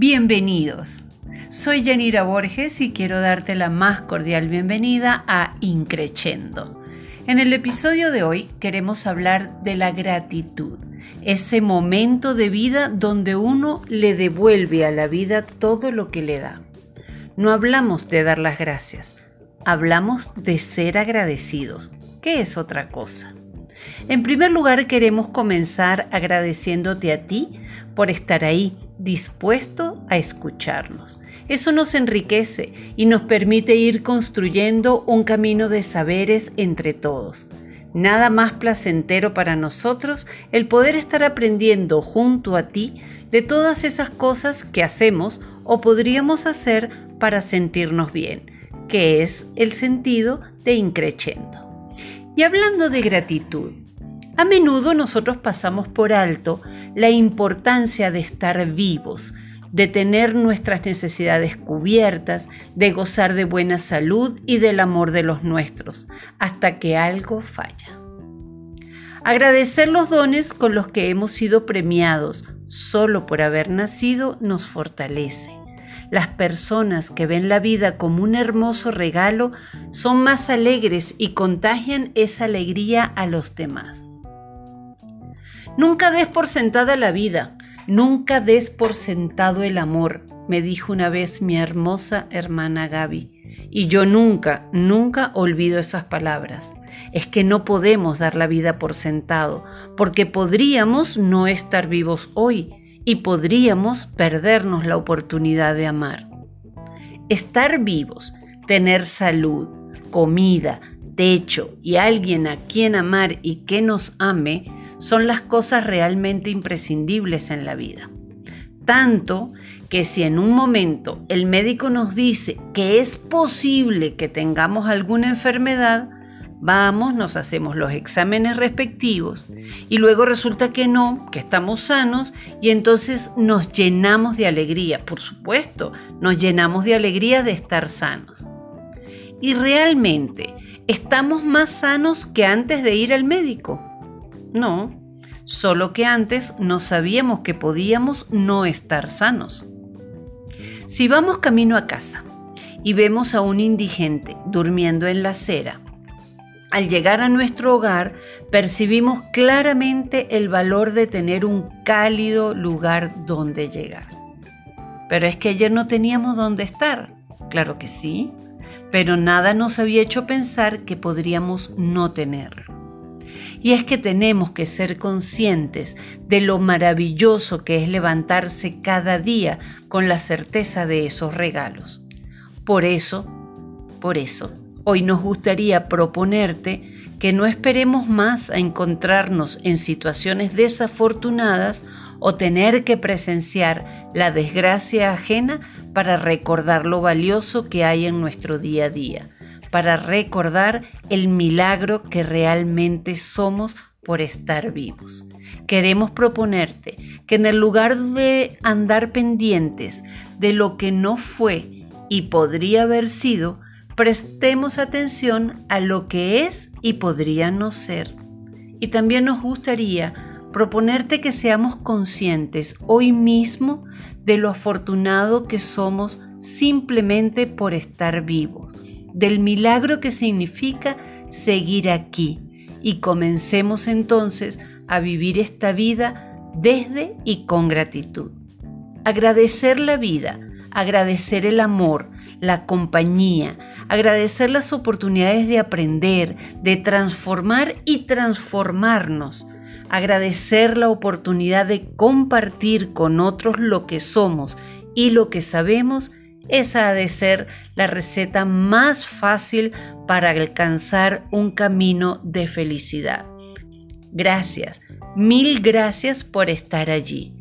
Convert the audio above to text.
Bienvenidos. Soy Yanira Borges y quiero darte la más cordial bienvenida a Increchendo. En el episodio de hoy queremos hablar de la gratitud, ese momento de vida donde uno le devuelve a la vida todo lo que le da. No hablamos de dar las gracias, hablamos de ser agradecidos, que es otra cosa. En primer lugar, queremos comenzar agradeciéndote a ti por estar ahí, dispuesto a escucharnos. Eso nos enriquece y nos permite ir construyendo un camino de saberes entre todos. Nada más placentero para nosotros el poder estar aprendiendo junto a ti de todas esas cosas que hacemos o podríamos hacer para sentirnos bien, que es el sentido de increchendo. Y hablando de gratitud, a menudo nosotros pasamos por alto la importancia de estar vivos, de tener nuestras necesidades cubiertas, de gozar de buena salud y del amor de los nuestros, hasta que algo falla. Agradecer los dones con los que hemos sido premiados solo por haber nacido nos fortalece. Las personas que ven la vida como un hermoso regalo son más alegres y contagian esa alegría a los demás. Nunca des por sentada la vida, nunca des por sentado el amor, me dijo una vez mi hermosa hermana Gaby. Y yo nunca, nunca olvido esas palabras. Es que no podemos dar la vida por sentado, porque podríamos no estar vivos hoy y podríamos perdernos la oportunidad de amar. Estar vivos, tener salud, comida, techo y alguien a quien amar y que nos ame son las cosas realmente imprescindibles en la vida. Tanto que si en un momento el médico nos dice que es posible que tengamos alguna enfermedad, vamos, nos hacemos los exámenes respectivos y luego resulta que no, que estamos sanos y entonces nos llenamos de alegría. Por supuesto, nos llenamos de alegría de estar sanos. Y realmente, ¿estamos más sanos que antes de ir al médico? No, solo que antes no sabíamos que podíamos no estar sanos. Si vamos camino a casa y vemos a un indigente durmiendo en la acera, al llegar a nuestro hogar percibimos claramente el valor de tener un cálido lugar donde llegar. Pero es que ayer no teníamos dónde estar. Claro que sí, pero nada nos había hecho pensar que podríamos no tenerlo. Y es que tenemos que ser conscientes de lo maravilloso que es levantarse cada día con la certeza de esos regalos. Por eso, por eso, hoy nos gustaría proponerte que no esperemos más a encontrarnos en situaciones desafortunadas o tener que presenciar la desgracia ajena para recordar lo valioso que hay en nuestro día a día para recordar el milagro que realmente somos por estar vivos. Queremos proponerte que en el lugar de andar pendientes de lo que no fue y podría haber sido, prestemos atención a lo que es y podría no ser. Y también nos gustaría proponerte que seamos conscientes hoy mismo de lo afortunado que somos simplemente por estar vivos del milagro que significa seguir aquí y comencemos entonces a vivir esta vida desde y con gratitud. Agradecer la vida, agradecer el amor, la compañía, agradecer las oportunidades de aprender, de transformar y transformarnos, agradecer la oportunidad de compartir con otros lo que somos y lo que sabemos esa ha de ser la receta más fácil para alcanzar un camino de felicidad. Gracias, mil gracias por estar allí.